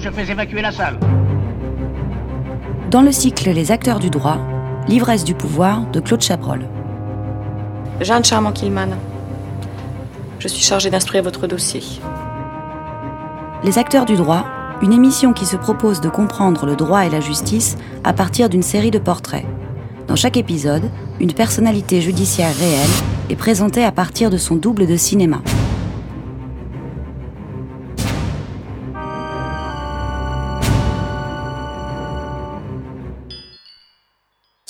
je fais évacuer la salle. Dans le cycle Les acteurs du droit, l'ivresse du pouvoir de Claude Chabrol. Jeanne Charmant-Killman. Je suis chargée d'instruire votre dossier. Les acteurs du droit, une émission qui se propose de comprendre le droit et la justice à partir d'une série de portraits. Dans chaque épisode, une personnalité judiciaire réelle est présentée à partir de son double de cinéma.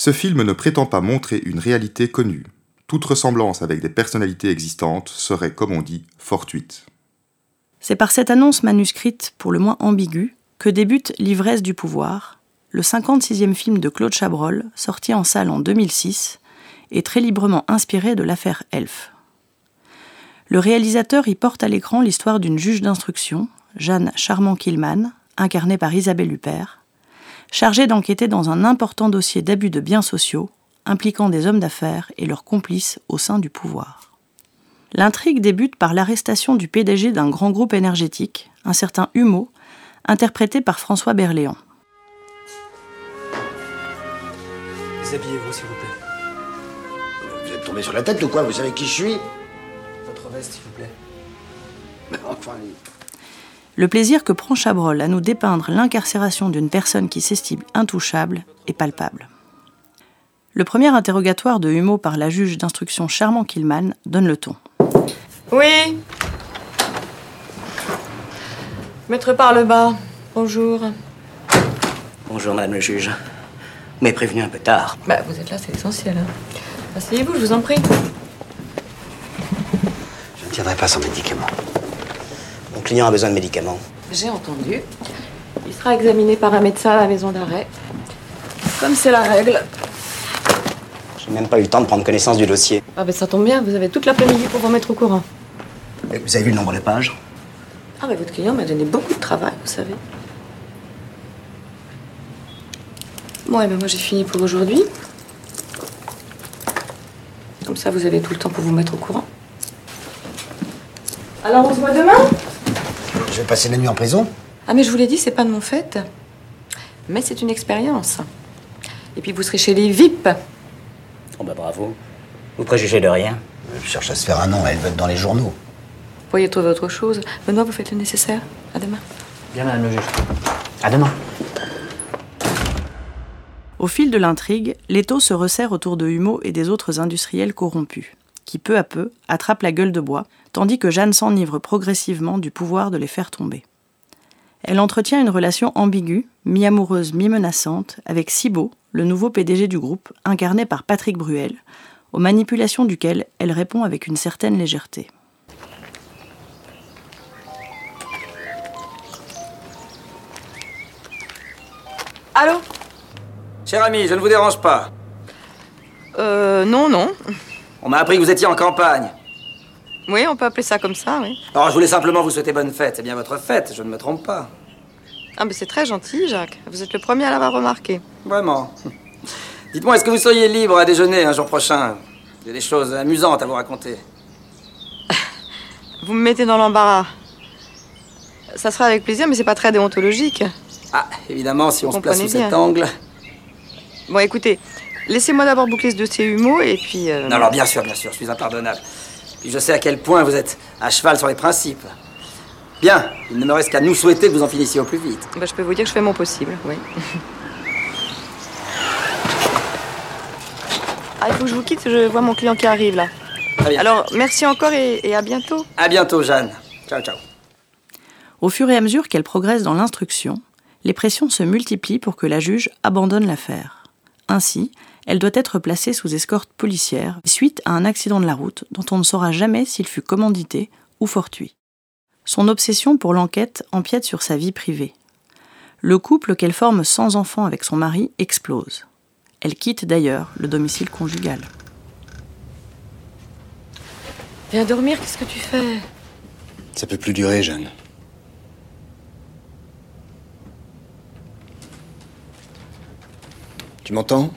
Ce film ne prétend pas montrer une réalité connue. Toute ressemblance avec des personnalités existantes serait, comme on dit, fortuite. C'est par cette annonce manuscrite, pour le moins ambiguë, que débute L'ivresse du pouvoir, le 56e film de Claude Chabrol, sorti en salle en 2006 et très librement inspiré de l'affaire Elf. Le réalisateur y porte à l'écran l'histoire d'une juge d'instruction, Jeanne Charmant-Killman, incarnée par Isabelle Huppert, chargée d'enquêter dans un important dossier d'abus de biens sociaux impliquant des hommes d'affaires et leurs complices au sein du pouvoir. L'intrigue débute par l'arrestation du PDG d'un grand groupe énergétique, un certain Humeau, interprété par François Berléand. Déshabillez-vous, s'il vous plaît. Vous êtes tombé sur la tête ou quoi? Vous savez qui je suis? Votre veste, s'il vous plaît. Enfin, Le plaisir que prend Chabrol à nous dépeindre l'incarcération d'une personne qui s'estime intouchable est palpable. Le premier interrogatoire de Humeau par la juge d'instruction Charmant Killman donne le ton. Oui. Maître par le bas. Bonjour. Bonjour, madame le juge. Vous m'avez prévenu un peu tard. Bah, vous êtes là, c'est essentiel. Hein. Asseyez-vous, je vous en prie. Je ne tiendrai pas sans médicaments. Mon client a besoin de médicaments. J'ai entendu. Il sera examiné par un médecin à la maison d'arrêt. Comme c'est la règle. J'ai même pas eu le temps de prendre connaissance du dossier. Ah, ben ça tombe bien, vous avez toute l'après-midi pour vous mettre au courant. Et Vous avez vu le nombre de pages Ah, ben votre client m'a donné beaucoup de travail, vous savez. Bon, et ben moi j'ai fini pour aujourd'hui. Comme ça, vous avez tout le temps pour vous mettre au courant. Alors, on se voit demain? Je vais passer la nuit en prison. Ah, mais je vous l'ai dit, c'est pas de mon fait. Mais c'est une expérience. Et puis vous serez chez les VIP. Oh bah bravo. Vous préjugez de rien. Je cherche à se faire un nom, elle veut être dans les journaux. Vous pourriez trouver autre chose. Benoît, vous faites le nécessaire. À demain. Bien, madame le juge. À demain. Au fil de l'intrigue, l'étau se resserre autour de Humeau et des autres industriels corrompus, qui peu à peu attrapent la gueule de bois, tandis que Jeanne s'enivre progressivement du pouvoir de les faire tomber. Elle entretient une relation ambiguë, mi-amoureuse, mi-menaçante, avec Cibo, le nouveau PDG du groupe, incarné par Patrick Bruel, aux manipulations duquel elle répond avec une certaine légèreté. Allô? Cher ami, je ne vous dérange pas. Euh, non, non. On m'a appris que vous étiez en campagne. Oui, on peut appeler ça comme ça, oui. Alors, je voulais simplement vous souhaiter bonne fête. C'est bien votre fête, je ne me trompe pas. Ah, mais c'est très gentil, Jacques. Vous êtes le premier à l'avoir remarqué. Vraiment. Dites-moi, est-ce que vous seriez libre à déjeuner un jour prochain? J'ai des choses amusantes à vous raconter. Vous me mettez dans l'embarras. Ça sera avec plaisir, mais c'est pas très déontologique. Ah, évidemment, si on se place sous cet angle. Bon, écoutez, laissez-moi d'abord boucler ce dossier humo et puis. euh, Non, alors bien sûr, bien sûr, je suis impardonnable. Puis je sais à quel point vous êtes à cheval sur les principes. Bien, il ne me reste qu'à nous souhaiter que vous en finissiez au plus vite. bah, je peux vous dire que je fais mon possible, oui. ah, il faut que je vous quitte, je vois mon client qui arrive là. Très bien. Alors, merci encore et, et à bientôt. À bientôt, Jeanne. Ciao, ciao. Au fur et à mesure qu'elle progresse dans l'instruction, les pressions se multiplient pour que la juge abandonne l'affaire. Ainsi, elle doit être placée sous escorte policière suite à un accident de la route dont on ne saura jamais s'il fut commandité ou fortuit. Son obsession pour l'enquête empiète sur sa vie privée. Le couple qu'elle forme sans enfant avec son mari explose. Elle quitte d'ailleurs le domicile conjugal. Viens dormir, qu'est-ce que tu fais? Ça peut plus durer, Jeanne. Tu m'entends?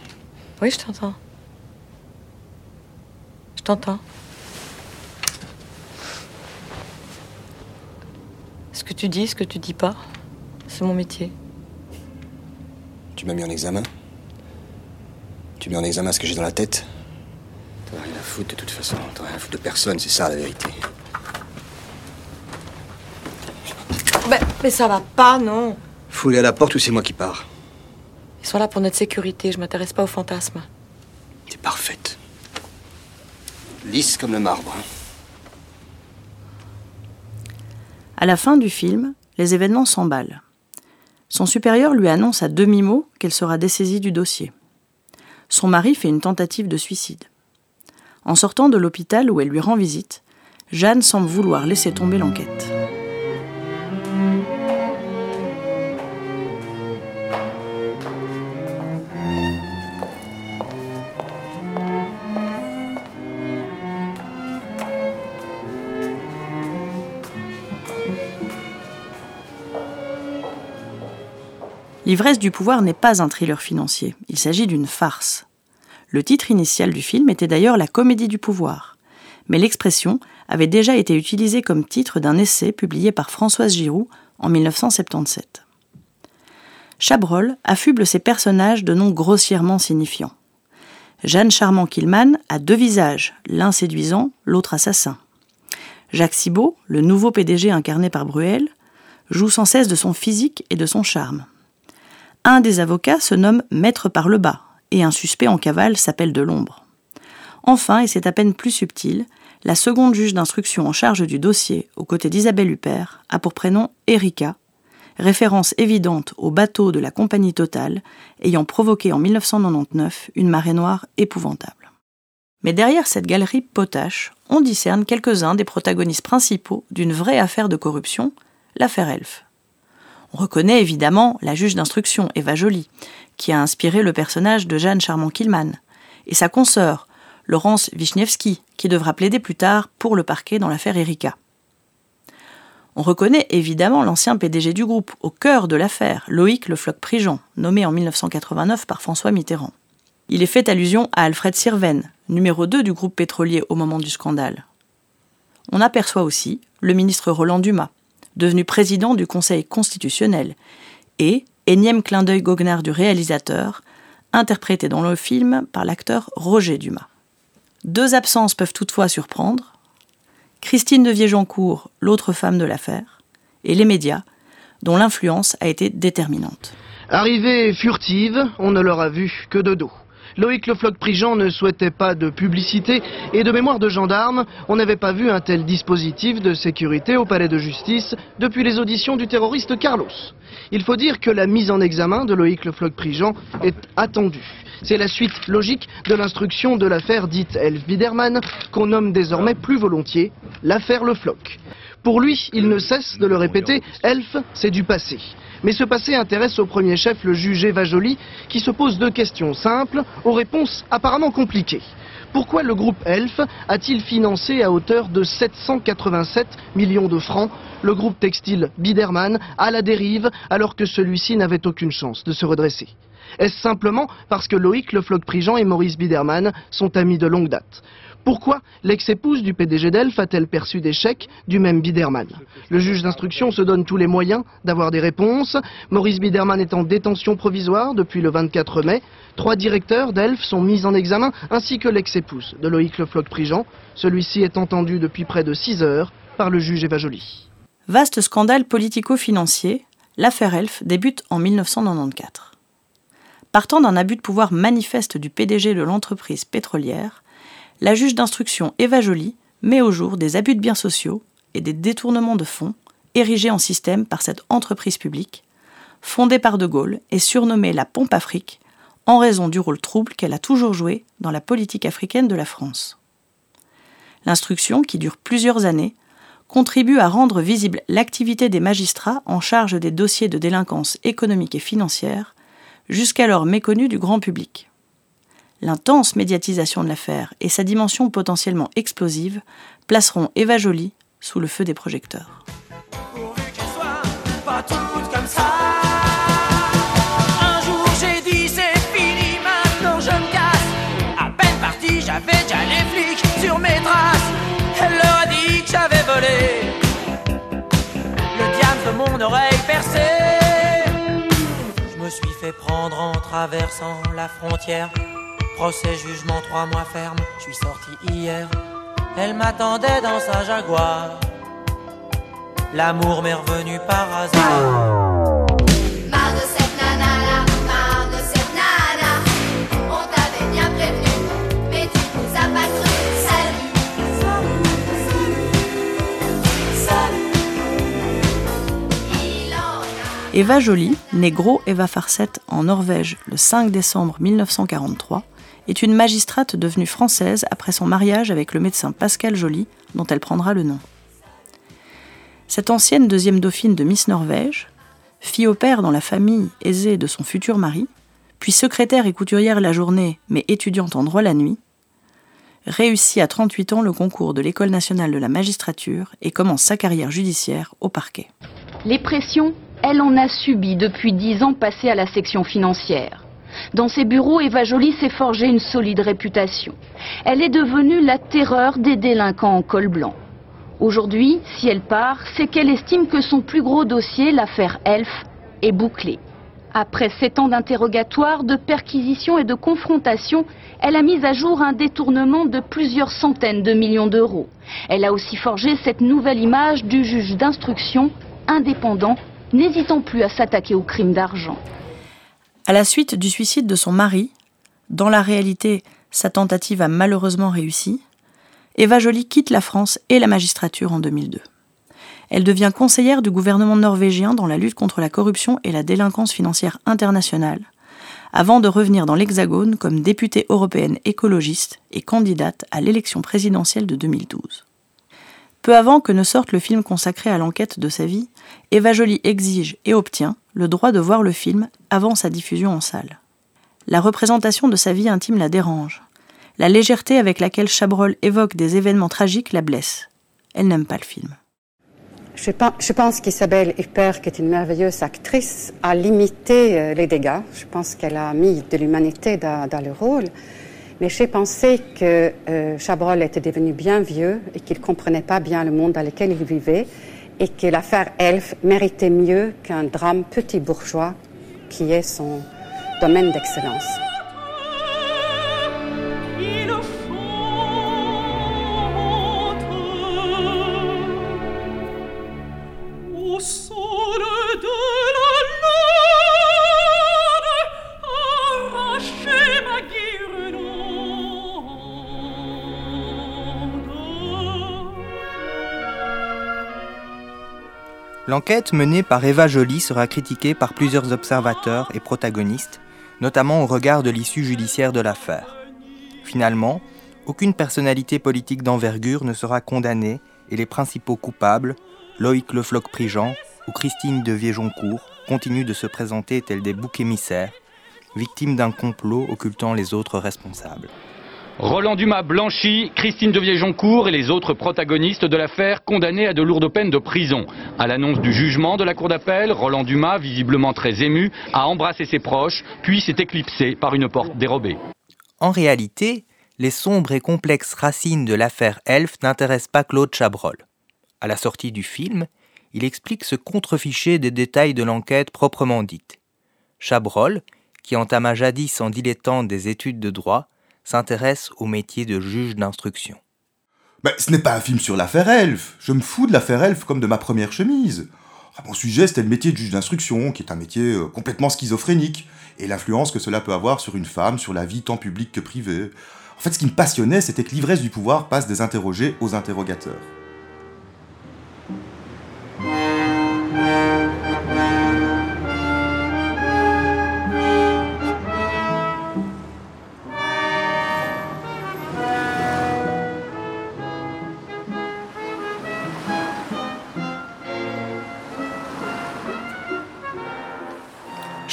Oui, je t'entends. Je t'entends. Ce que tu dis, ce que tu dis pas? C'est mon métier. Tu m'as mis en examen? Tu mets en examen ce que j'ai dans la tête? T'as rien à foutre de toute façon. T'as rien à foutre de personne, c'est ça la vérité. Mais, mais ça va pas, non. Foulez à la porte ou c'est moi qui pars? Ils sont là pour notre sécurité, je m'intéresse pas aux fantasmes. T'es parfaite. Lisse comme le marbre. hein. À la fin du film, les événements s'emballent. Son supérieur lui annonce à demi-mot qu'elle sera dessaisie du dossier. Son mari fait une tentative de suicide. En sortant de l'hôpital où elle lui rend visite, Jeanne semble vouloir laisser tomber l'enquête. L'ivresse du pouvoir n'est pas un thriller financier, il s'agit d'une farce. Le titre initial du film était d'ailleurs La comédie du pouvoir, mais l'expression avait déjà été utilisée comme titre d'un essai publié par Françoise Giroud en 1977. Chabrol affuble ses personnages de noms grossièrement signifiants. Jeanne Charmant-Killman a deux visages, l'un séduisant, l'autre assassin. Jacques Cibot, le nouveau PDG incarné par Bruel, joue sans cesse de son physique et de son charme. Un des avocats se nomme Maître par le bas, et un suspect en cavale s'appelle de l'ombre. Enfin, et c'est à peine plus subtil, la seconde juge d'instruction en charge du dossier, aux côtés d'Isabelle Huppert, a pour prénom Erika, référence évidente au bateau de la compagnie Total, ayant provoqué en 1999 une marée noire épouvantable. Mais derrière cette galerie potache, on discerne quelques-uns des protagonistes principaux d'une vraie affaire de corruption, l'affaire Elf. On reconnaît évidemment la juge d'instruction, Eva Joly, qui a inspiré le personnage de Jeanne Charmant-Killman, et sa consoeur, Laurence Wisniewski, qui devra plaider plus tard pour le parquet dans l'affaire Erika. On reconnaît évidemment l'ancien PDG du groupe, au cœur de l'affaire, Loïc Le Floch-Prigent, nommé en 1989 par François Mitterrand. Il est fait allusion à Alfred Sirven, numéro 2 du groupe pétrolier au moment du scandale. On aperçoit aussi le ministre Roland Dumas, devenu président du Conseil constitutionnel, et, énième clin d'œil goguenard du réalisateur, interprété dans le film par l'acteur Roger Dumas. Deux absences peuvent toutefois surprendre. Christine de Viégeancourt, l'autre femme de l'affaire, et les médias, dont l'influence a été déterminante. Arrivée furtive, on ne leur a vu que de dos. Loïc Le Floch-Prigent ne souhaitait pas de publicité et de mémoire de gendarme, on n'avait pas vu un tel dispositif de sécurité au palais de justice depuis les auditions du terroriste Carlos. Il faut dire que la mise en examen de Loïc Le Floch-Prigent est attendue. C'est la suite logique de l'instruction de l'affaire dite Elf Biderman, qu'on nomme désormais plus volontiers l'affaire Le Floch. Pour lui, il ne cesse de le répéter, Elf, c'est du passé. Mais ce passé intéresse au premier chef le juge Eva Joly, qui se pose deux questions simples, aux réponses apparemment compliquées. Pourquoi le groupe Elf a-t-il financé à hauteur de 787 millions de francs le groupe textile Biderman à la dérive alors que celui-ci n'avait aucune chance de se redresser? Est-ce simplement parce que Loïc Le Floch-Prigent et Maurice Biderman sont amis de longue date? Pourquoi l'ex-épouse du PDG d'Elf a-t-elle perçu des chèques du même Biderman? Le juge d'instruction se donne tous les moyens d'avoir des réponses. Maurice Biderman est en détention provisoire depuis le 24 mai. Trois directeurs d'Elf sont mis en examen, ainsi que l'ex-épouse de Loïc Le Floch-Prigent. Celui-ci est entendu depuis près de 6 heures par le juge Eva Joly. Vaste scandale politico-financier, l'affaire Elf débute en 1994. Partant d'un abus de pouvoir manifeste du PDG de l'entreprise pétrolière, la juge d'instruction Eva Joly met au jour des abus de biens sociaux et des détournements de fonds érigés en système par cette entreprise publique, fondée par De Gaulle et surnommée la Pompe Afrique en raison du rôle trouble qu'elle a toujours joué dans la politique africaine de la France. L'instruction, qui dure plusieurs années, contribue à rendre visible l'activité des magistrats en charge des dossiers de délinquance économique et financière, jusqu'alors méconnus du grand public l'intense médiatisation de l'affaire et sa dimension potentiellement explosive placeront Eva Jolie sous le feu des projecteurs. Pourvu qu'il soit pas tout cool comme ça, un jour j'ai dit c'est Philippe, je ne casse. A peine parti, j'avais déjà les flics sur mes traces. Elle leur a dit que j'avais volé le diamant de mon oreille percée. Je me suis fait prendre en traversant la frontière. Procès, jugement, trois mois ferme, je suis sorti hier. Elle m'attendait dans sa jaguar. L'amour m'est revenu par hasard. Marre de cette nana là, marre de cette nana. On t'avait bien prévenu, mais tu nous as pas cru. Salut, salut, salut. Il en a. Eva Jolie, née Gros Eva Farset en Norvège le 5 décembre 1943, est une magistrate devenue française après son mariage avec le médecin Pascal Joly, dont elle prendra le nom. Cette ancienne deuxième dauphine de Miss Norvège, fille au père dans la famille aisée de son futur mari, puis secrétaire et couturière la journée, mais étudiante en droit la nuit, réussit à 38 ans le concours de l'École nationale de la magistrature et commence sa carrière judiciaire au parquet. Les pressions, elle en a subi depuis dix ans passés à la section financière. Dans ses bureaux, Eva Joly s'est forgé une solide réputation. Elle est devenue la terreur des délinquants en col blanc. Aujourd'hui, si elle part, c'est qu'elle estime que son plus gros dossier, l'affaire Elf, est bouclé. Après sept ans d'interrogatoire, de perquisition et de confrontation, elle a mis à jour un détournement de plusieurs centaines de millions d'euros. Elle a aussi forgé cette nouvelle image du juge d'instruction, indépendant, n'hésitant plus à s'attaquer aux crimes d'argent. À la suite du suicide de son mari, dans la réalité, sa tentative a malheureusement réussi, Eva Joly quitte la France et la magistrature en 2002. Elle devient conseillère du gouvernement norvégien dans la lutte contre la corruption et la délinquance financière internationale, avant de revenir dans l'Hexagone comme députée européenne écologiste et candidate à l'élection présidentielle de 2012. Peu avant que ne sorte le film consacré à l'enquête de sa vie, Eva Joly exige et obtient le droit de voir le film avant sa diffusion en salle. La représentation de sa vie intime la dérange. La légèreté avec laquelle Chabrol évoque des événements tragiques la blesse. Elle n'aime pas le film. Je pense, qu'Isabelle Huppert, qui est une merveilleuse actrice, a limité euh, les dégâts. Je pense qu'elle a mis de l'humanité dans, le rôle. Mais j'ai pensé que euh, Chabrol était devenu bien vieux et qu'il comprenait pas bien le monde dans lequel il vivait et que l'affaire Elf méritait mieux qu'un drame petit bourgeois qui est son domaine d'excellence. L'enquête menée par Eva Joly sera critiquée par plusieurs observateurs et protagonistes, notamment au regard de l'issue judiciaire de l'affaire. Finalement, aucune personnalité politique d'envergure ne sera condamnée et les principaux coupables, Loïc Le Floch-Prigent ou Christine de Viejoncourt, continuent de se présenter tels des boucs émissaires, victimes d'un complot occultant les autres responsables. Roland Dumas blanchi, Christine de Viejoncourt et les autres protagonistes de l'affaire condamnés à de lourdes peines de prison. À l'annonce du jugement de la cour d'appel, Roland Dumas, visiblement très ému, a embrassé ses proches, puis s'est éclipsé par une porte dérobée. En réalité, les sombres et complexes racines de l'affaire Elf n'intéressent pas Claude Chabrol. À la sortie du film, il explique se contreficher des détails de l'enquête proprement dite. Chabrol, qui entama jadis en dilettante des études de droit, s'intéresse au métier de juge d'instruction. Mais ce n'est pas un film sur l'affaire Elf. Je me fous de l'affaire Elf comme de ma première chemise. Ah, mon sujet, c'était le métier de juge d'instruction, qui est un métier euh, complètement schizophrénique, et l'influence que cela peut avoir sur une femme, sur la vie tant publique que privée. En fait, ce qui me passionnait, c'était que l'ivresse du pouvoir passe des interrogés aux interrogateurs.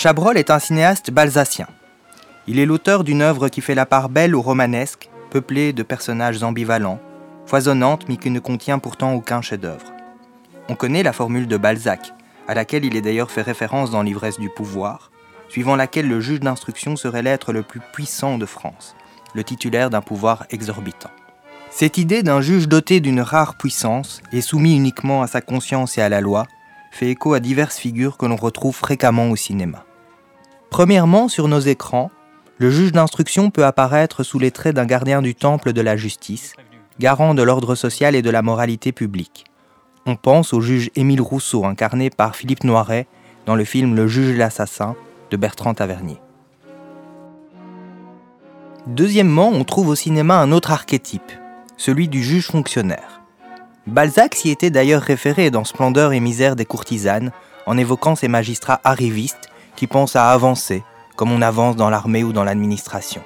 Chabrol est un cinéaste balsacien. Il est l'auteur d'une œuvre qui fait la part belle au romanesque, peuplée de personnages ambivalents, foisonnante mais qui ne contient pourtant aucun chef-d'œuvre. On connaît la formule de Balzac, à laquelle il est d'ailleurs fait référence dans L'ivresse du pouvoir, suivant laquelle le juge d'instruction serait l'être le plus puissant de France, le titulaire d'un pouvoir exorbitant. Cette idée d'un juge doté d'une rare puissance et soumis uniquement à sa conscience et à la loi fait écho à diverses figures que l'on retrouve fréquemment au cinéma. Premièrement, sur nos écrans, le juge d'instruction peut apparaître sous les traits d'un gardien du temple de la justice, garant de l'ordre social et de la moralité publique. On pense au juge Émile Rousseau, incarné par Philippe Noiret dans le film Le juge et l'assassin de Bertrand Tavernier. Deuxièmement, on trouve au cinéma un autre archétype, celui du juge fonctionnaire. Balzac s'y était d'ailleurs référé dans Splendeur et misère des courtisanes, en évoquant ces magistrats arrivistes qui pensent à avancer, comme on avance dans l'armée ou dans l'administration.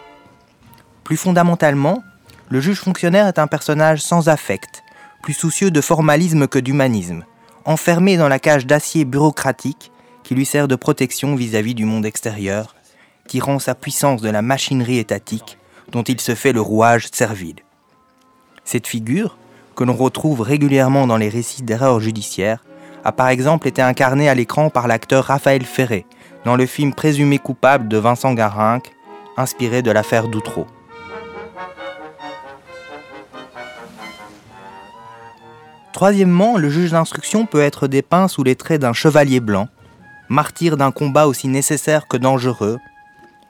Plus fondamentalement, le juge fonctionnaire est un personnage sans affect, plus soucieux de formalisme que d'humanisme, enfermé dans la cage d'acier bureaucratique qui lui sert de protection vis-à-vis du monde extérieur, tirant sa puissance de la machinerie étatique dont il se fait le rouage servile. Cette figure, que l'on retrouve régulièrement dans les récits d'erreurs judiciaires, a par exemple été incarnée à l'écran par l'acteur Raphaël Ferré dans le film Présumé coupable de Vincent Garinck, inspiré de l'affaire Doutreau. Troisièmement, le juge d'instruction peut être dépeint sous les traits d'un chevalier blanc, martyr d'un combat aussi nécessaire que dangereux,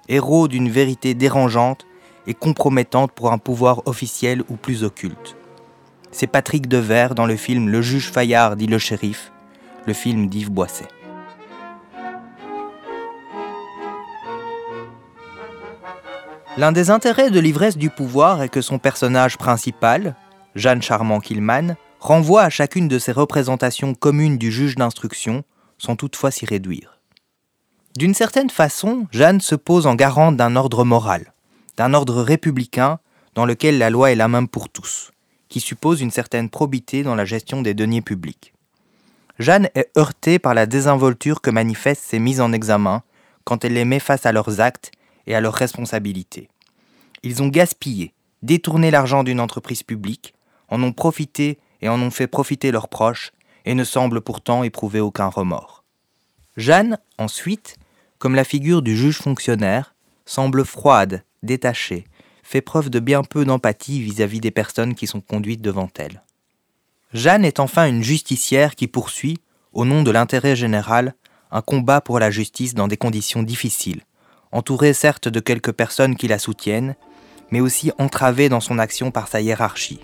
héros d'une vérité dérangeante et compromettante pour un pouvoir officiel ou plus occulte. C'est Patrick Devers dans le film Le juge Fayard dit le shérif, le film d'Yves Boisset. L'un des intérêts de l'ivresse du pouvoir est que son personnage principal, Jeanne Charmant-Killman, renvoie à chacune de ces représentations communes du juge d'instruction, sans toutefois s'y réduire. D'une certaine façon, Jeanne se pose en garante d'un ordre moral, d'un ordre républicain dans lequel la loi est la même pour tous, qui suppose une certaine probité dans la gestion des deniers publics. Jeanne est heurtée par la désinvolture que manifestent ses mises en examen quand elle les met face à leurs actes et à leurs responsabilités. Ils ont gaspillé, détourné l'argent d'une entreprise publique, en ont profité et en ont fait profiter leurs proches, et ne semblent pourtant éprouver aucun remords. Jeanne, ensuite, comme la figure du juge fonctionnaire, semble froide, détachée, fait preuve de bien peu d'empathie vis-à-vis des personnes qui sont conduites devant elle. Jeanne est enfin une justicière qui poursuit, au nom de l'intérêt général, un combat pour la justice dans des conditions difficiles, entourée certes de quelques personnes qui la soutiennent, mais aussi entravée dans son action par sa hiérarchie.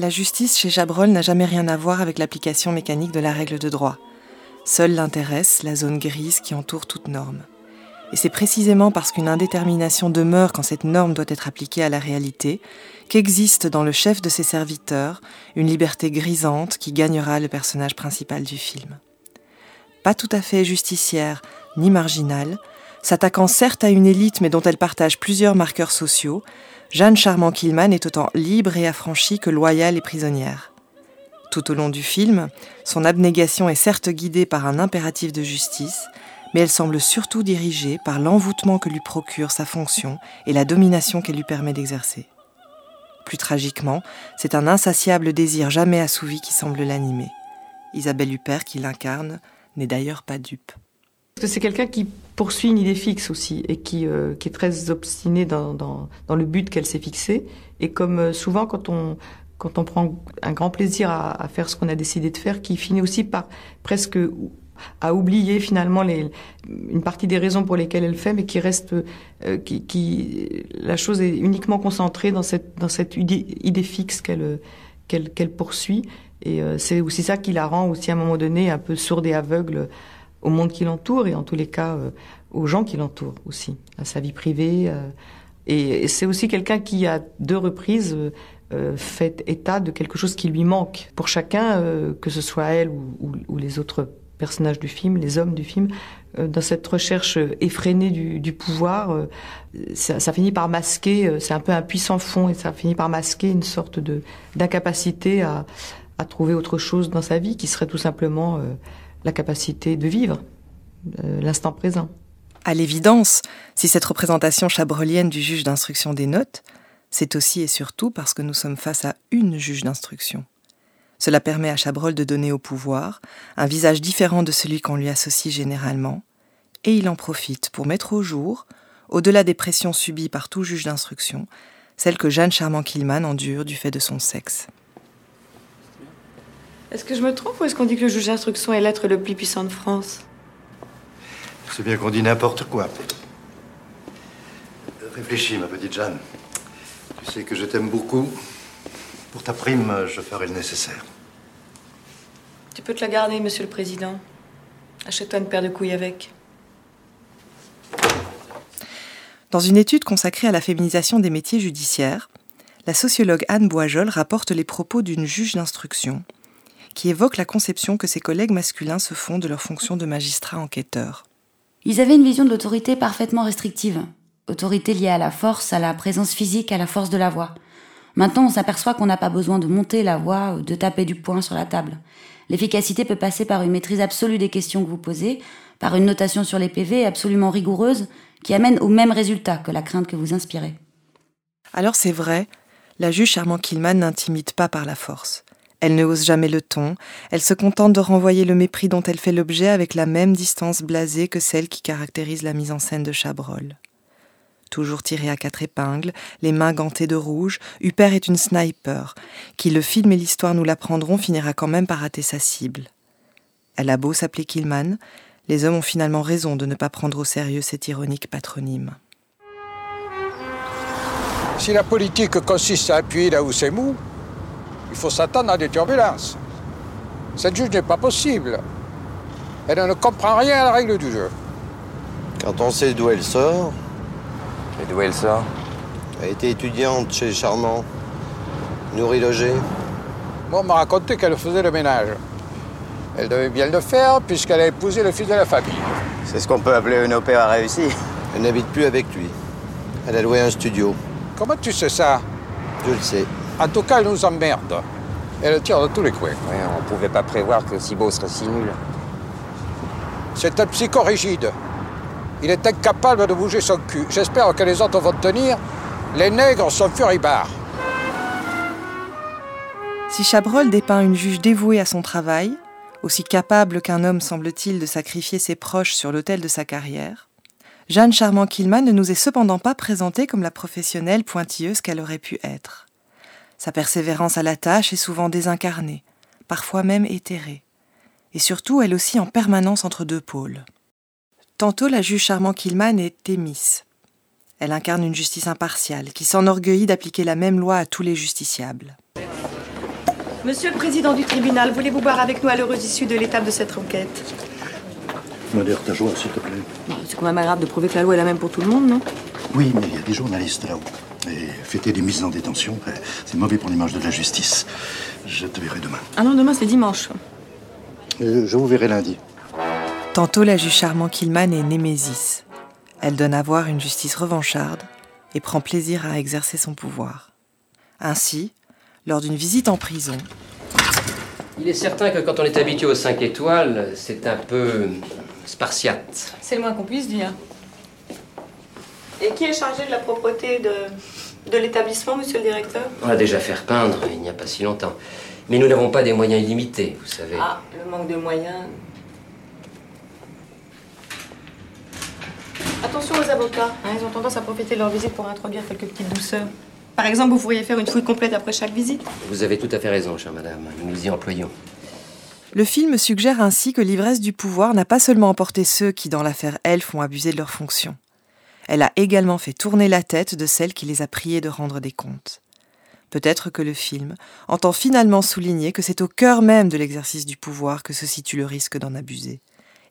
La justice chez Chabrol n'a jamais rien à voir avec l'application mécanique de la règle de droit. Seule l'intéresse la zone grise qui entoure toute norme. Et c'est précisément parce qu'une indétermination demeure quand cette norme doit être appliquée à la réalité qu'existe dans le chef de ses serviteurs une liberté grisante qui gagnera le personnage principal du film. Pas tout à fait justicière ni marginale, s'attaquant certes à une élite mais dont elle partage plusieurs marqueurs sociaux, Jeanne Charmant-Killman est autant libre et affranchie que loyale et prisonnière. Tout au long du film, son abnégation est certes guidée par un impératif de justice, mais elle semble surtout dirigée par l'envoûtement que lui procure sa fonction et la domination qu'elle lui permet d'exercer. Plus tragiquement, c'est un insatiable désir jamais assouvi qui semble l'animer. Isabelle Huppert, qui l'incarne, n'est d'ailleurs pas dupe. C'est quelqu'un qui poursuit une idée fixe aussi et qui, euh, est très obstiné dans le but qu'elle s'est fixé. Et comme euh, souvent quand on, quand on prend un grand plaisir à, faire ce qu'on a décidé de faire, qui finit aussi par presque à oublier finalement les, une partie des raisons pour lesquelles elle fait, mais qui reste, euh, qui, qui, la chose est uniquement concentrée dans cette, dans cette idée, fixe qu'elle qu'elle qu'elle poursuit. Et euh, c'est aussi ça qui la rend aussi à un moment donné un peu sourde et aveugle au monde qui l'entoure et en tous les cas euh, aux gens qui l'entourent aussi, à sa vie privée. euh. et, et c'est aussi quelqu'un qui à deux reprises euh, fait état de quelque chose qui lui manque pour chacun, euh, que ce soit elle ou, ou, ou les autres personnages du film, les hommes du film, euh, dans cette recherche effrénée du, du pouvoir, euh, ça, ça, finit par masquer, euh, c'est un peu un puissant fond et ça finit par masquer une sorte de d'incapacité à, à trouver autre chose dans sa vie qui serait tout simplement euh, la capacité de vivre euh, l'instant présent. À l'évidence, si cette représentation chabrolienne du juge d'instruction des notes, c'est aussi et surtout parce que nous sommes face à une juge d'instruction. Cela permet à Chabrol de donner au pouvoir un visage différent de celui qu'on lui associe généralement, et il en profite pour mettre au jour, au-delà des pressions subies par tout juge d'instruction, celles que Jeanne Charmant-Killman endure du fait de son sexe. Est-ce que je me trompe ou est-ce qu'on dit que le juge d'instruction est l'être le plus puissant de France? C'est bien qu'on dit n'importe quoi. Réfléchis, ma petite Jeanne. Tu sais que je t'aime beaucoup. Pour ta prime, je ferai le nécessaire. Tu peux te la garder, monsieur le président. Achète-toi une paire de couilles avec. Dans une étude consacrée à la féminisation des métiers judiciaires, la sociologue Anne Boisjol rapporte les propos d'une juge d'instruction qui évoque la conception que ses collègues masculins se font de leur fonction de magistrat enquêteur. Ils avaient une vision de l'autorité parfaitement restrictive. Autorité liée à la force, à la présence physique, à la force de la voix. Maintenant, on s'aperçoit qu'on n'a pas besoin de monter la voix ou de taper du poing sur la table. L'efficacité peut passer par une maîtrise absolue des questions que vous posez, par une notation sur les PV absolument rigoureuse qui amène au même résultat que la crainte que vous inspirez. Alors c'est vrai, la juge Charmant Killman n'intimide pas par la force. Elle ne hausse jamais le ton, elle se contente de renvoyer le mépris dont elle fait l'objet avec la même distance blasée que celle qui caractérise la mise en scène de Chabrol. Toujours tirée à quatre épingles, les mains gantées de rouge, Huppert est une sniper, qui le film et l'histoire nous l'apprendront finira quand même par rater sa cible. Elle a beau s'appeler Killman, les hommes ont finalement raison de ne pas prendre au sérieux cet ironique patronyme. Si la politique consiste à appuyer là où c'est mou, il faut s'attendre à des turbulences. Cette juge n'est pas possible. Elle ne comprend rien à la règle du jeu. Quand on sait d'où elle sort, Et d'où elle sort elle a été étudiante chez Charmant, nourrie logée. Moi, on m'a raconté qu'elle faisait le ménage. Elle devait bien le faire puisqu'elle a épousé le fils de la famille. C'est ce qu'on peut appeler une opéra réussie. Elle n'habite plus avec lui. Elle a loué un studio. Comment tu sais ça Je le sais. En tout cas, elle nous emmerde. Elle tire de tous les coins. Ouais, on pouvait pas prévoir que Thibaut serait si nul. C'est un psychorigide. Il est incapable de bouger son cul. J'espère que les autres vont tenir. Les nègres sont furibards. Si Chabrol dépeint une juge dévouée à son travail, aussi capable qu'un homme semble-t-il de sacrifier ses proches sur l'autel de sa carrière, Jeanne Charmant-Killman ne nous est cependant pas présentée comme la professionnelle pointilleuse qu'elle aurait pu être. Sa persévérance à la tâche est souvent désincarnée, parfois même éthérée, et surtout elle aussi en permanence entre deux pôles. Tantôt la juge Charmant-Killman est Thémis. Elle incarne une justice impartiale qui s'enorgueillit d'appliquer la même loi à tous les justiciables. Monsieur le président du tribunal, voulez-vous boire avec nous à l'heureuse issue de l'étape de cette enquête? Modère ta joie, s'il te plaît. C'est quand même agréable de prouver que la loi est la même pour tout le monde, non? Oui, mais il y a des journalistes là-haut. Et fêter des mises en détention, ben, c'est mauvais pour l'image de la justice. Je te verrai demain. Ah non, demain c'est dimanche. Euh, Je vous verrai lundi. Tantôt la juge Charmant Killman est Némésis. Elle donne à voir une justice revancharde et prend plaisir à exercer son pouvoir. Ainsi, lors d'une visite en prison, Il est certain que quand on est habitué aux 5 étoiles, c'est un peu spartiate. C'est le moins qu'on puisse dire. Et qui est chargé de la propreté de, de l'établissement, monsieur le directeur? On l'a déjà fait peindre il n'y a pas si longtemps. Mais nous n'avons pas des moyens illimités, vous savez. Ah, le manque de moyens. Attention aux avocats, hein, ils ont tendance à profiter de leur visite pour introduire quelques petites douceurs. Par exemple, vous pourriez faire une fouille complète après chaque visite. Vous avez tout à fait raison, chère madame. Nous nous y employons. le film suggère ainsi que l'ivresse du pouvoir n'a pas seulement emporté ceux qui, dans l'affaire Elf, ont abusé de leurs fonctions. Elle a également fait tourner la tête de celle qui les a priés de rendre des comptes. Peut-être que le film entend finalement souligner que c'est au cœur même de l'exercice du pouvoir que se situe le risque d'en abuser,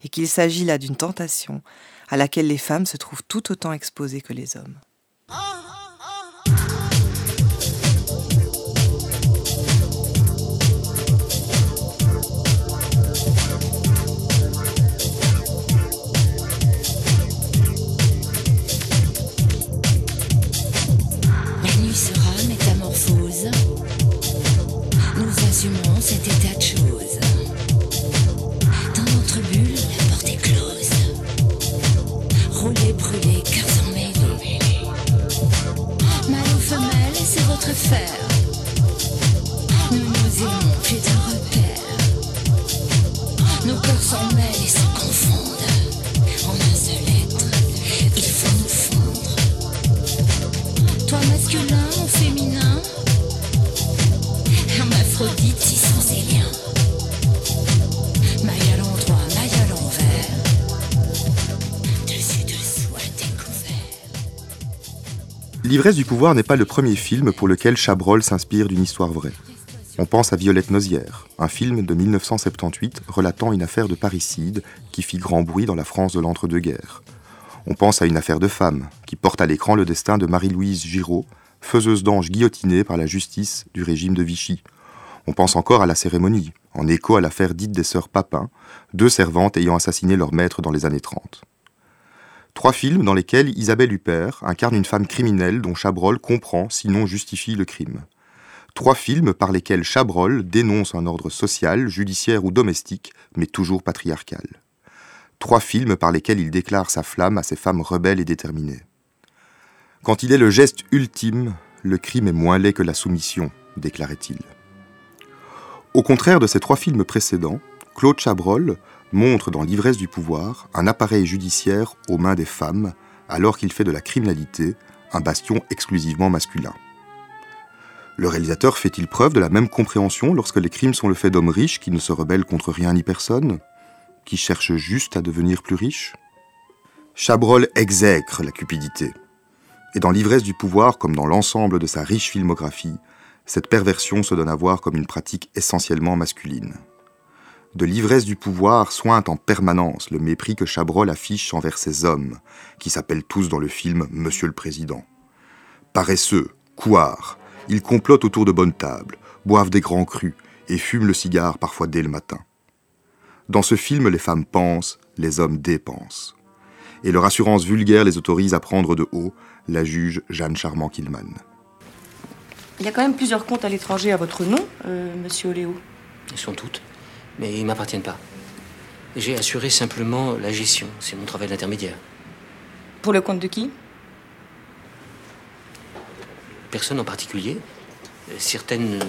et qu'il s'agit là d'une tentation à laquelle les femmes se trouvent tout autant exposées que les hommes. La Nous n'oserions plus d'un repère Nos cœurs s'en mêlent et s'en confondent. En un seul être, il faut nous fondre. Toi masculin ou féminin? Hermaphrodite si sans élien L'ivresse du pouvoir n'est pas le premier film pour lequel Chabrol s'inspire d'une histoire vraie. On pense à Violette Nozière, un film de 1978 relatant une affaire de parricide qui fit grand bruit dans la France de l'entre-deux-guerres. On pense à une affaire de femme qui porte à l'écran le destin de Marie-Louise Giraud, faiseuse d'ange guillotinée par la justice du régime de Vichy. On pense encore à la cérémonie, en écho à l'affaire dite des sœurs Papin, deux servantes ayant assassiné leur maître dans les années 30. Trois films dans lesquels Isabelle Huppert incarne une femme criminelle dont Chabrol comprend, sinon justifie le crime. Trois films par lesquels Chabrol dénonce un ordre social, judiciaire ou domestique, mais toujours patriarcal. Trois films par lesquels il déclare sa flamme à ces femmes rebelles et déterminées. Quand il est le geste ultime, le crime est moins laid que la soumission, déclarait-il. Au contraire de ces trois films précédents, Claude Chabrol montre dans L'ivresse du pouvoir un appareil judiciaire aux mains des femmes, alors qu'il fait de la criminalité un bastion exclusivement masculin. Le réalisateur fait-il preuve de la même compréhension lorsque les crimes sont le fait d'hommes riches qui ne se rebellent contre rien ni personne, qui cherchent juste à devenir plus riches? Chabrol exècre la cupidité. Et dans l'ivresse du pouvoir, comme dans l'ensemble de sa riche filmographie, cette perversion se donne à voir comme une pratique essentiellement masculine. De l'ivresse du pouvoir sointe en permanence le mépris que Chabrol affiche envers ces hommes, qui s'appellent tous dans le film Monsieur le Président. Paresseux, couards, ils complotent autour de bonnes tables, boivent des grands crus et fument le cigare parfois dès le matin. Dans ce film, les femmes pensent, les hommes dépensent. Et leur assurance vulgaire les autorise à prendre de haut la juge Jeanne Charmant-Killman. Il y a quand même plusieurs comptes à l'étranger à votre nom, euh, monsieur Oléo. Elles sont toutes, mais ils m'appartiennent pas. J'ai assuré simplement la gestion. C'est mon travail d'intermédiaire. Pour le compte de qui? Personne en particulier. Certaines euh,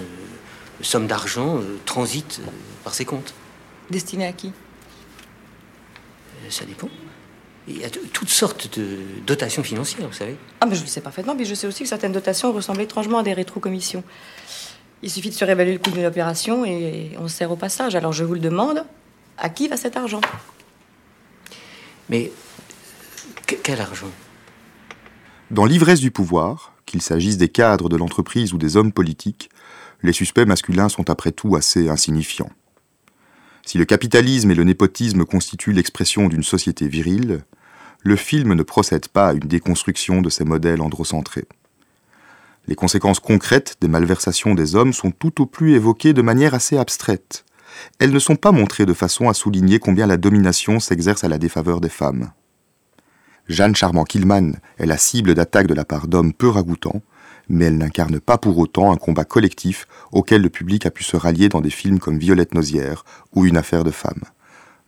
sommes d'argent euh, transitent euh, par ces comptes. Destiné à qui? Ça dépend. Il y a toutes sortes de dotations financières, vous savez. Ah, mais je le sais parfaitement, mais je sais aussi que certaines dotations ressemblent étrangement à des rétrocommissions. Il suffit de surévaluer le coût d'une opération et on se sert au passage. Alors je vous le demande, à qui va cet argent? Mais que- quel argent? Dans l'ivresse du pouvoir, qu'il s'agisse des cadres de l'entreprise ou des hommes politiques, les suspects masculins sont après tout assez insignifiants. Si le capitalisme et le népotisme constituent l'expression d'une société virile, le film ne procède pas à une déconstruction de ces modèles androcentrés. Les conséquences concrètes des malversations des hommes sont tout au plus évoquées de manière assez abstraite. Elles ne sont pas montrées de façon à souligner combien la domination s'exerce à la défaveur des femmes. Jeanne Charmant-Killman est la cible d'attaques de la part d'hommes peu ragoûtants, mais elle n'incarne pas pour autant un combat collectif auquel le public a pu se rallier dans des films comme Violette Nozière ou Une affaire de femme.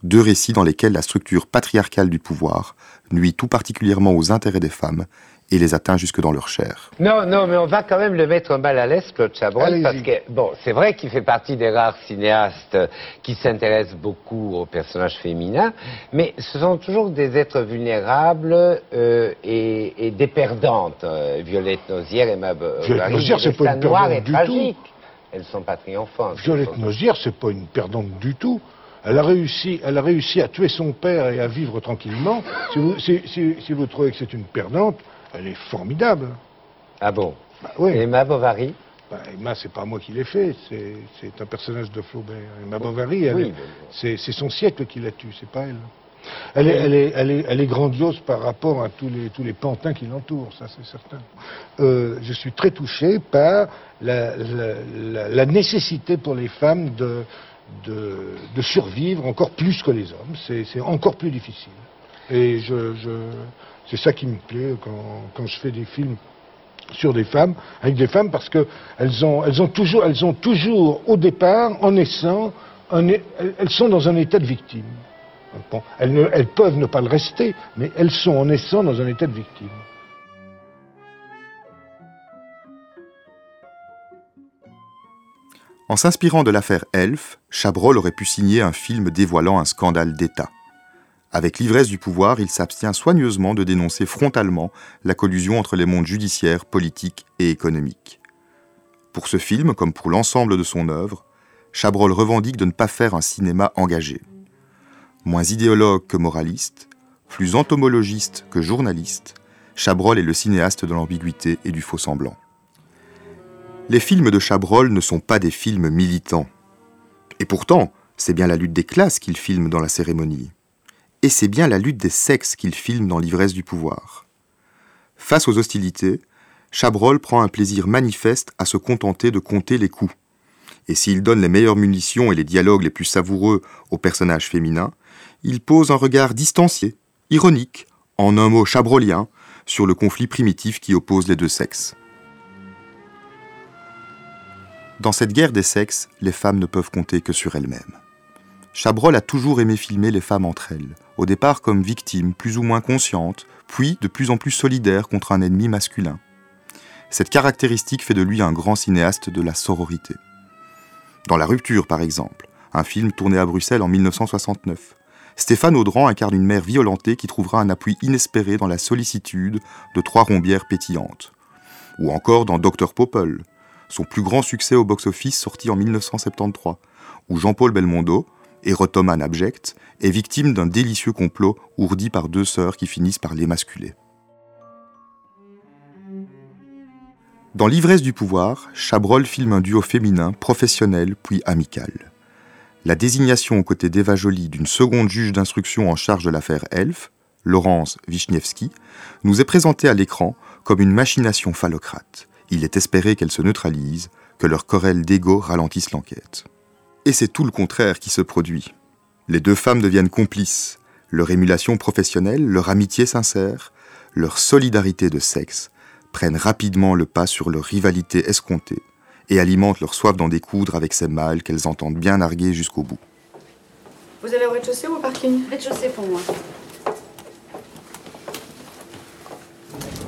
Deux récits dans lesquels la structure patriarcale du pouvoir nuit tout particulièrement aux intérêts des femmes et les atteint jusque dans leur chair. Non, non, mais on va quand même le mettre mal à l'aise, Claude Chabrol, Allez-y. parce que, bon, c'est vrai qu'il fait partie des rares cinéastes qui s'intéressent beaucoup aux personnages féminins, mais ce sont toujours des êtres vulnérables euh, et, et des perdantes. Euh, Violette Nozière et ma Violette Nozière, c'est pas une perdante du tragique. Elles sont pas triomphantes. Violette Nozière, c'est pas une perdante du tout. Elle a réussi, elle a réussi à tuer son père et à vivre tranquillement. Si vous, si, si- si vous trouvez que c'est une perdante, elle est formidable. Ah bon oui. Et Emma Bovary bah, Emma, c'est pas moi qui l'ai fait, c'est un personnage de Flaubert. Emma Bovary, Oui, c'est son siècle qui la tue, c'est pas elle. Elle est, elle, est, elle, est, elle est grandiose par rapport à tous les, tous les pantins qui l'entourent, ça c'est certain. Euh, je suis très touché par la, la- la- la nécessité pour les femmes de, de, de survivre encore plus que les hommes. C'est c'est encore plus difficile. Et je, je, c'est ça qui me plaît quand, je fais des films sur des femmes, avec des femmes, parce que elles ont, elles ont toujours, au départ, en naissant, elles sont dans un état de victime. Elles, elles peuvent ne pas le rester, mais elles sont en naissant dans un état de victime. En s'inspirant de l'affaire Elf, Chabrol aurait pu signer un film dévoilant un scandale d'État. Avec l'ivresse du pouvoir, il s'abstient soigneusement de dénoncer frontalement la collusion entre les mondes judiciaires, politiques et économiques. Pour ce film, comme pour l'ensemble de son œuvre, Chabrol revendique de ne pas faire un cinéma engagé. Moins idéologue que moraliste, plus entomologiste que journaliste, Chabrol est le cinéaste de l'ambiguïté et du faux semblant. Les films de Chabrol ne sont pas des films militants. Et pourtant, c'est bien la lutte des classes qu'il filme dans la cérémonie. Et c'est bien la lutte des sexes qu'il filme dans l'ivresse du pouvoir. Face aux hostilités, Chabrol prend un plaisir manifeste à se contenter de compter les coups. Et s'il donne les meilleures munitions et les dialogues les plus savoureux aux personnages féminins, il pose un regard distancié, ironique, en un mot chabrolien, sur le conflit primitif qui oppose les deux sexes. Dans cette guerre des sexes, les femmes ne peuvent compter que sur elles-mêmes. Chabrol a toujours aimé filmer les femmes entre elles, au départ comme victimes plus ou moins conscientes, puis de plus en plus solidaires contre un ennemi masculin. Cette caractéristique fait de lui un grand cinéaste de la sororité. Dans La Rupture, par exemple, un film tourné à Bruxelles en 1969, Stéphane Audran incarne une mère violentée qui trouvera un appui inespéré dans la sollicitude de trois rombières pétillantes. Ou encore dans Dr Popol, son plus grand succès au box-office sorti en 1973, où Jean-Paul Belmondo, érotomane abject, est victime d'un délicieux complot ourdi par deux sœurs qui finissent par l'émasculer. Dans L'ivresse du pouvoir, Chabrol filme un duo féminin, professionnel puis amical. La désignation aux côtés d'Eva Joly d'une seconde juge d'instruction en charge de l'affaire Elf, Laurence Wichniewski, nous est présentée à l'écran comme une machination phallocrate. Il est espéré qu'elle se neutralise, que leur querelle d'ego ralentisse l'enquête. Et c'est tout le contraire qui se produit. Les deux femmes deviennent complices. Leur émulation professionnelle, leur amitié sincère, leur solidarité de sexe prennent rapidement le pas sur leur rivalité escomptée et alimentent leur soif d'en découdre avec ces mâles qu'elles entendent bien narguer jusqu'au bout. Vous allez au rez-de-chaussée ou au parking? Rez-de-chaussée pour moi.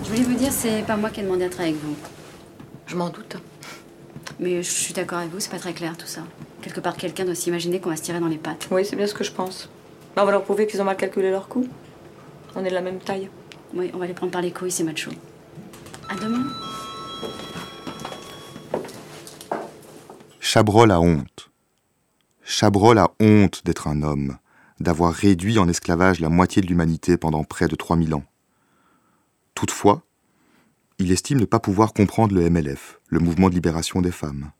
Je voulais vous dire, c'est pas moi qui ai demandé à travailler avec vous. Je m'en doute. Mais je suis d'accord avec vous, c'est pas très clair tout ça. Quelque part, quelqu'un doit s'imaginer qu'on va se tirer dans les pattes. Oui, c'est bien ce que je pense. On va leur prouver qu'ils ont mal calculé leur coût. On est de la même taille. Oui, on va les prendre par les couilles, c'est macho. À demain. Chabrol a honte. Chabrol a honte d'être un homme, d'avoir réduit en esclavage la moitié de l'humanité pendant près de 3000 ans. Toutefois, il estime ne pas pouvoir comprendre le MLF, le mouvement de libération des femmes.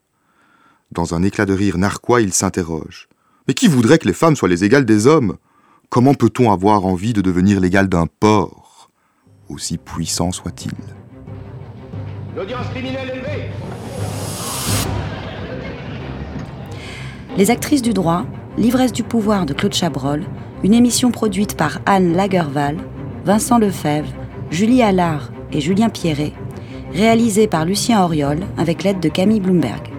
Dans un éclat de rire narquois, il s'interroge. Mais qui voudrait que les femmes soient les égales des hommes? Comment peut-on avoir envie de devenir l'égal d'un porc Aussi puissant soit-il? L'audience criminelle élevée Les actrices du droit, L'ivresse du pouvoir de Claude Chabrol, une émission produite par Anne Lagerval, Vincent Lefebvre, Julie Allard et Julien Pierret, réalisée par Lucien Auriol avec l'aide de Camille Bloomberg.